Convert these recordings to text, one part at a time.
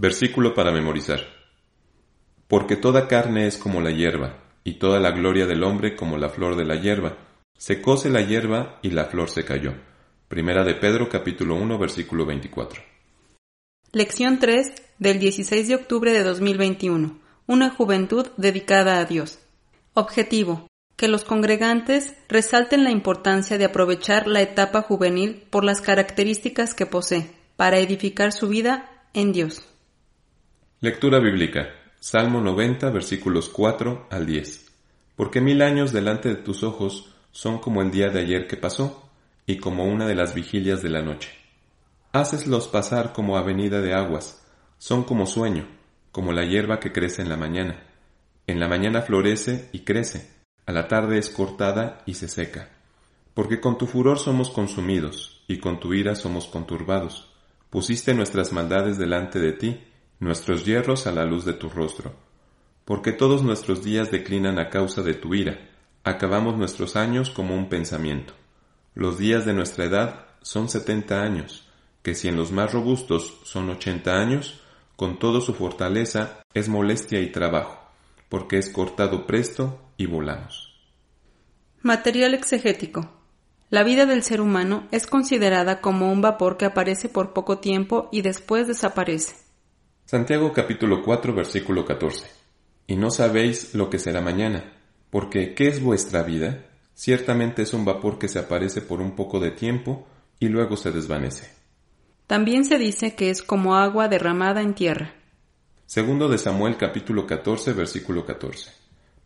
Versículo para memorizar. Porque toda carne es como la hierba, y toda la gloria del hombre como la flor de la hierba. Se cose la hierba y la flor se cayó. Primera de Pedro capítulo 1 versículo 24. Lección 3 del 16 de octubre de 2021. Una juventud dedicada a Dios. Objetivo. Que los congregantes resalten la importancia de aprovechar la etapa juvenil por las características que posee, para edificar su vida en Dios. Lectura bíblica. Salmo 90 versículos 4 al 10. Porque mil años delante de tus ojos son como el día de ayer que pasó, y como una de las vigilias de la noche. Haceslos pasar como avenida de aguas, son como sueño, como la hierba que crece en la mañana. En la mañana florece y crece, a la tarde es cortada y se seca. Porque con tu furor somos consumidos, y con tu ira somos conturbados. Pusiste nuestras maldades delante de ti, nuestros hierros a la luz de tu rostro. Porque todos nuestros días declinan a causa de tu ira, acabamos nuestros años como un pensamiento. Los días de nuestra edad son setenta años, que si en los más robustos son ochenta años, con toda su fortaleza es molestia y trabajo, porque es cortado presto y volamos. Material exegético. La vida del ser humano es considerada como un vapor que aparece por poco tiempo y después desaparece. Santiago capítulo 4 versículo 14. Y no sabéis lo que será mañana, porque ¿qué es vuestra vida? Ciertamente es un vapor que se aparece por un poco de tiempo y luego se desvanece. También se dice que es como agua derramada en tierra. Segundo de Samuel capítulo 14 versículo 14.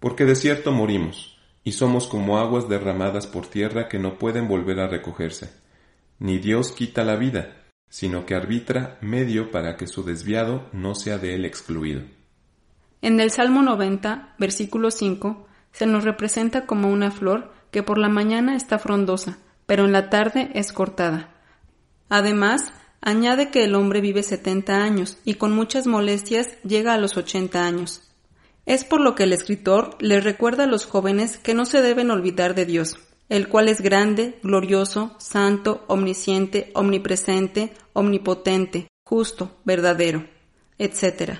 Porque de cierto morimos, y somos como aguas derramadas por tierra que no pueden volver a recogerse. Ni Dios quita la vida, sino que arbitra medio para que su desviado no sea de él excluido. En el Salmo 90, versículo 5, se nos representa como una flor que por la mañana está frondosa, pero en la tarde es cortada. Además, Añade que el hombre vive 70 años y con muchas molestias llega a los 80 años. Es por lo que el escritor les recuerda a los jóvenes que no se deben olvidar de Dios, el cual es grande, glorioso, santo, omnisciente, omnipresente, omnipotente, justo, verdadero, etc.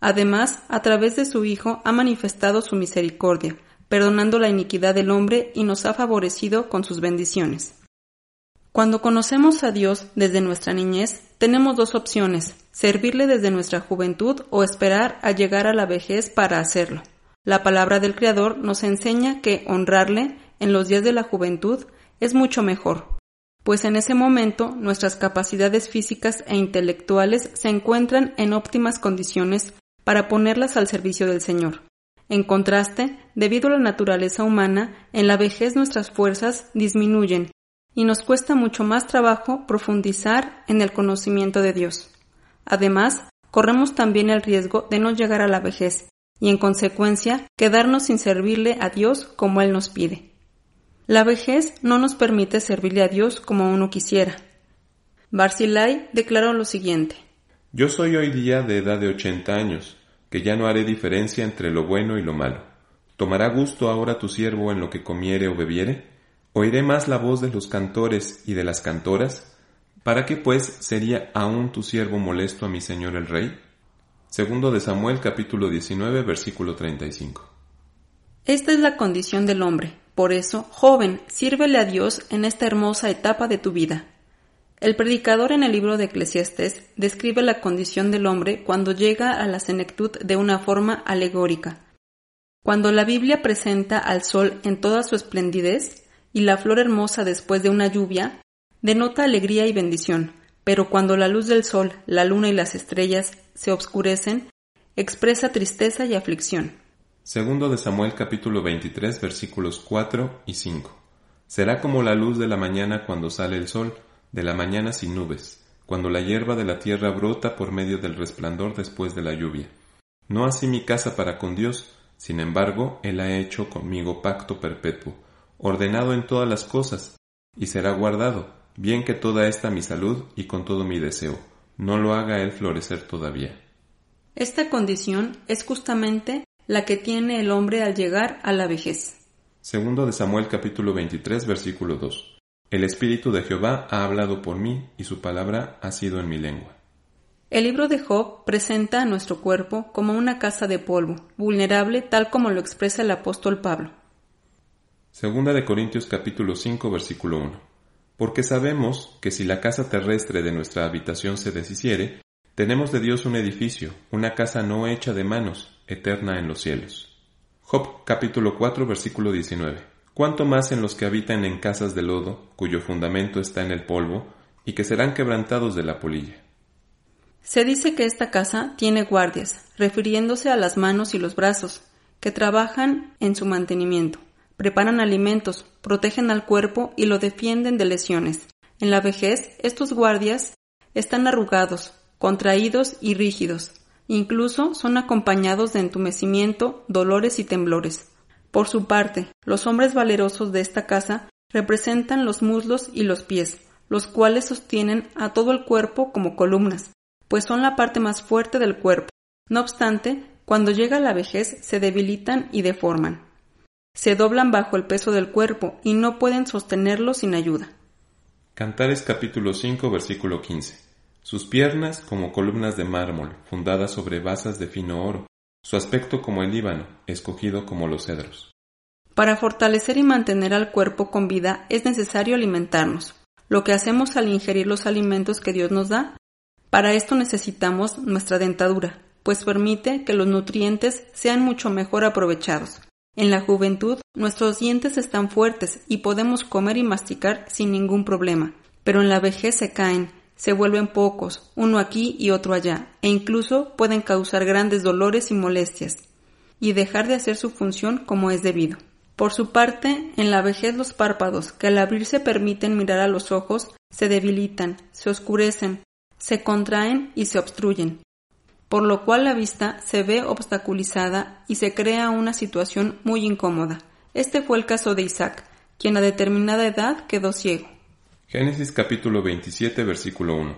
Además, a través de su Hijo ha manifestado su misericordia, perdonando la iniquidad del hombre y nos ha favorecido con sus bendiciones. Cuando conocemos a Dios desde nuestra niñez, tenemos dos opciones, servirle desde nuestra juventud o esperar a llegar a la vejez para hacerlo. La palabra del Creador nos enseña que honrarle en los días de la juventud es mucho mejor, pues en ese momento nuestras capacidades físicas e intelectuales se encuentran en óptimas condiciones para ponerlas al servicio del Señor. En contraste, debido a la naturaleza humana, en la vejez nuestras fuerzas disminuyen y nos cuesta mucho más trabajo profundizar en el conocimiento de Dios. Además, corremos también el riesgo de no llegar a la vejez y en consecuencia quedarnos sin servirle a Dios como Él nos pide. La vejez no nos permite servirle a Dios como uno quisiera. Barzillai declaró lo siguiente. Yo soy hoy día de edad de ochenta años, que ya no haré diferencia entre lo bueno y lo malo. ¿Tomará gusto ahora tu siervo en lo que comiere o bebiere? Oiré más la voz de los cantores y de las cantoras. ¿Para qué pues sería aún tu siervo molesto a mi señor el rey? Segundo de Samuel capítulo 19 versículo 35. Esta es la condición del hombre. Por eso, joven, sírvele a Dios en esta hermosa etapa de tu vida. El predicador en el libro de Eclesiastes describe la condición del hombre cuando llega a la senectud de una forma alegórica. Cuando la Biblia presenta al sol en toda su esplendidez, y la flor hermosa después de una lluvia denota alegría y bendición, pero cuando la luz del sol, la luna y las estrellas se obscurecen, expresa tristeza y aflicción. Segundo de Samuel capítulo 23 versículos 4 y 5. Será como la luz de la mañana cuando sale el sol, de la mañana sin nubes, cuando la hierba de la tierra brota por medio del resplandor después de la lluvia. No así mi casa para con Dios, sin embargo, Él ha hecho conmigo pacto perpetuo ordenado en todas las cosas, y será guardado, bien que toda esta mi salud y con todo mi deseo, no lo haga él florecer todavía. Esta condición es justamente la que tiene el hombre al llegar a la vejez. Segundo de Samuel capítulo 23 versículo 2. El Espíritu de Jehová ha hablado por mí y su palabra ha sido en mi lengua. El libro de Job presenta a nuestro cuerpo como una casa de polvo, vulnerable tal como lo expresa el apóstol Pablo. Segunda de Corintios capítulo 5 versículo 1. Porque sabemos que si la casa terrestre de nuestra habitación se deshiciere, tenemos de Dios un edificio, una casa no hecha de manos, eterna en los cielos. Job capítulo 4 versículo 19. Cuanto más en los que habitan en casas de lodo, cuyo fundamento está en el polvo, y que serán quebrantados de la polilla. Se dice que esta casa tiene guardias, refiriéndose a las manos y los brazos, que trabajan en su mantenimiento, preparan alimentos, protegen al cuerpo y lo defienden de lesiones. En la vejez, estos guardias están arrugados, contraídos y rígidos, incluso son acompañados de entumecimiento, dolores y temblores. Por su parte, los hombres valerosos de esta casa representan los muslos y los pies, los cuales sostienen a todo el cuerpo como columnas, pues son la parte más fuerte del cuerpo. No obstante, cuando llega la vejez se debilitan y deforman. Se doblan bajo el peso del cuerpo y no pueden sostenerlo sin ayuda. Cantares capítulo 5 versículo 15. Sus piernas como columnas de mármol, fundadas sobre basas de fino oro, su aspecto como el Líbano, escogido como los cedros. Para fortalecer y mantener al cuerpo con vida es necesario alimentarnos. Lo que hacemos al ingerir los alimentos que Dios nos da para esto necesitamos nuestra dentadura, pues permite que los nutrientes sean mucho mejor aprovechados. En la juventud, nuestros dientes están fuertes y podemos comer y masticar sin ningún problema, pero en la vejez se caen, se vuelven pocos, uno aquí y otro allá, e incluso pueden causar grandes dolores y molestias, y dejar de hacer su función como es debido. Por su parte, en la vejez los párpados, que al abrirse permiten mirar a los ojos, se debilitan, se oscurecen, se contraen y se obstruyen, por lo cual la vista se ve obstaculizada y se crea una situación muy incómoda. Este fue el caso de Isaac, quien a determinada edad quedó ciego. Génesis capítulo 27 versículo 1.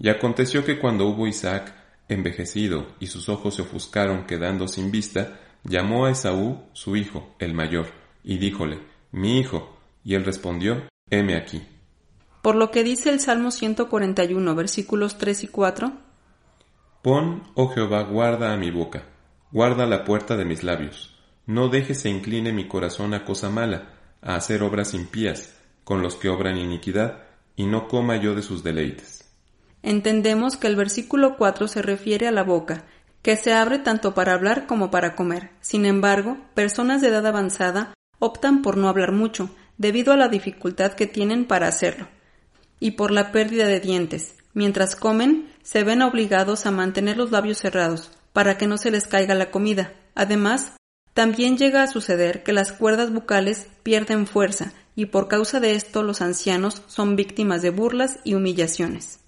Y aconteció que cuando hubo Isaac envejecido y sus ojos se ofuscaron quedando sin vista, llamó a Esaú su hijo, el mayor, y díjole, Mi hijo, y él respondió, Heme aquí. Por lo que dice el Salmo 141, versículos 3 y 4. Pon, oh Jehová, guarda a mi boca, guarda la puerta de mis labios. No dejes se incline mi corazón a cosa mala, a hacer obras impías, con los que obran iniquidad, y no coma yo de sus deleites. Entendemos que el versículo 4 se refiere a la boca, que se abre tanto para hablar como para comer. Sin embargo, personas de edad avanzada optan por no hablar mucho, debido a la dificultad que tienen para hacerlo y por la pérdida de dientes. Mientras comen, se ven obligados a mantener los labios cerrados, para que no se les caiga la comida. Además, también llega a suceder que las cuerdas bucales pierden fuerza, y por causa de esto los ancianos son víctimas de burlas y humillaciones.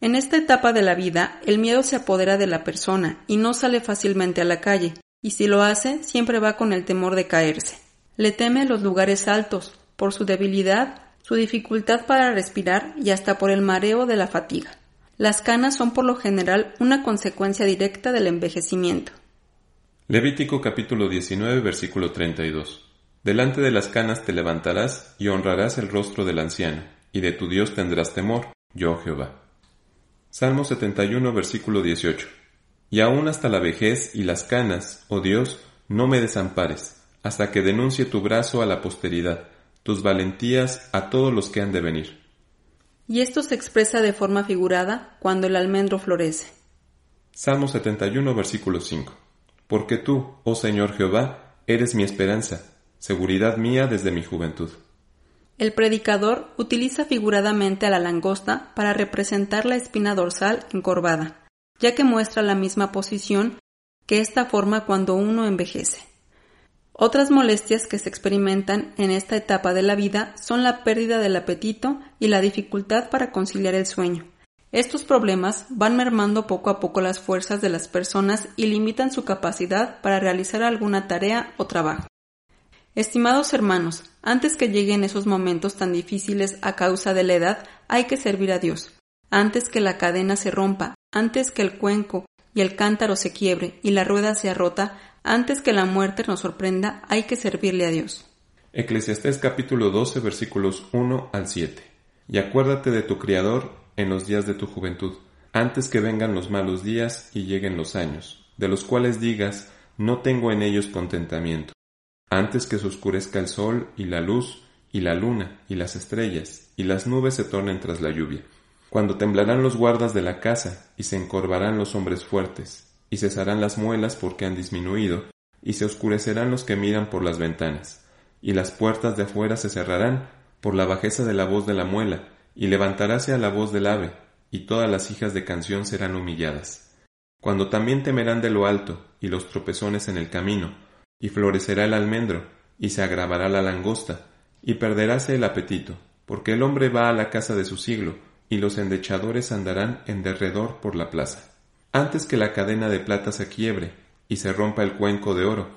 En esta etapa de la vida, el miedo se apodera de la persona y no sale fácilmente a la calle, y si lo hace, siempre va con el temor de caerse. Le teme los lugares altos, por su debilidad su dificultad para respirar y hasta por el mareo de la fatiga. Las canas son por lo general una consecuencia directa del envejecimiento. Levítico capítulo 19 versículo 32. Delante de las canas te levantarás y honrarás el rostro del anciano, y de tu Dios tendrás temor, yo Jehová. Salmo 71 versículo 18. Y aún hasta la vejez y las canas, oh Dios, no me desampares, hasta que denuncie tu brazo a la posteridad, tus valentías a todos los que han de venir. Y esto se expresa de forma figurada cuando el almendro florece. Salmo 71, versículo 5. Porque tú, oh Señor Jehová, eres mi esperanza, seguridad mía desde mi juventud. El predicador utiliza figuradamente a la langosta para representar la espina dorsal encorvada, ya que muestra la misma posición que esta forma cuando uno envejece. Otras molestias que se experimentan en esta etapa de la vida son la pérdida del apetito y la dificultad para conciliar el sueño. Estos problemas van mermando poco a poco las fuerzas de las personas y limitan su capacidad para realizar alguna tarea o trabajo. Estimados hermanos, antes que lleguen esos momentos tan difíciles a causa de la edad, hay que servir a Dios. Antes que la cadena se rompa, antes que el cuenco y el cántaro se quiebre y la rueda sea rota, antes que la muerte nos sorprenda, hay que servirle a Dios. Eclesiastés capítulo 12 versículos 1 al 7. Y acuérdate de tu Criador en los días de tu juventud, antes que vengan los malos días y lleguen los años, de los cuales digas, no tengo en ellos contentamiento, antes que se oscurezca el sol y la luz, y la luna, y las estrellas, y las nubes se tornen tras la lluvia, cuando temblarán los guardas de la casa, y se encorvarán los hombres fuertes, y cesarán las muelas porque han disminuido, y se oscurecerán los que miran por las ventanas, y las puertas de afuera se cerrarán por la bajeza de la voz de la muela, y levantaráse a la voz del ave, y todas las hijas de canción serán humilladas. Cuando también temerán de lo alto, y los tropezones en el camino, y florecerá el almendro, y se agravará la langosta, y perderáse el apetito, porque el hombre va a la casa de su siglo, y los endechadores andarán en derredor por la plaza. Antes que la cadena de plata se quiebre, y se rompa el cuenco de oro,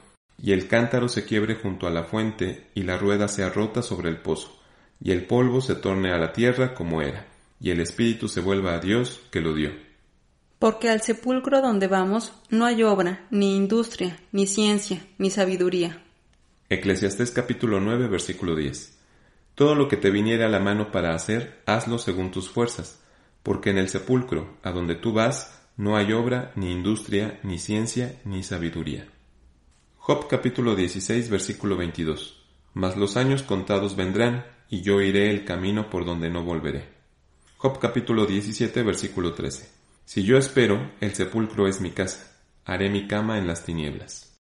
y el cántaro se quiebre junto a la fuente, y la rueda sea rota sobre el pozo, y el polvo se torne a la tierra como era, y el espíritu se vuelva a Dios que lo dio. Porque al sepulcro donde vamos no hay obra, ni industria, ni ciencia, ni sabiduría. Eclesiastés capítulo 9 versículo 10. Todo lo que te viniere a la mano para hacer, hazlo según tus fuerzas, porque en el sepulcro, a donde tú vas, no hay obra, ni industria, ni ciencia, ni sabiduría. Job capítulo 16 versículo 22. Mas los años contados vendrán, y yo iré el camino por donde no volveré. Job capítulo 17 versículo 13. Si yo espero, el sepulcro es mi casa, haré mi cama en las tinieblas.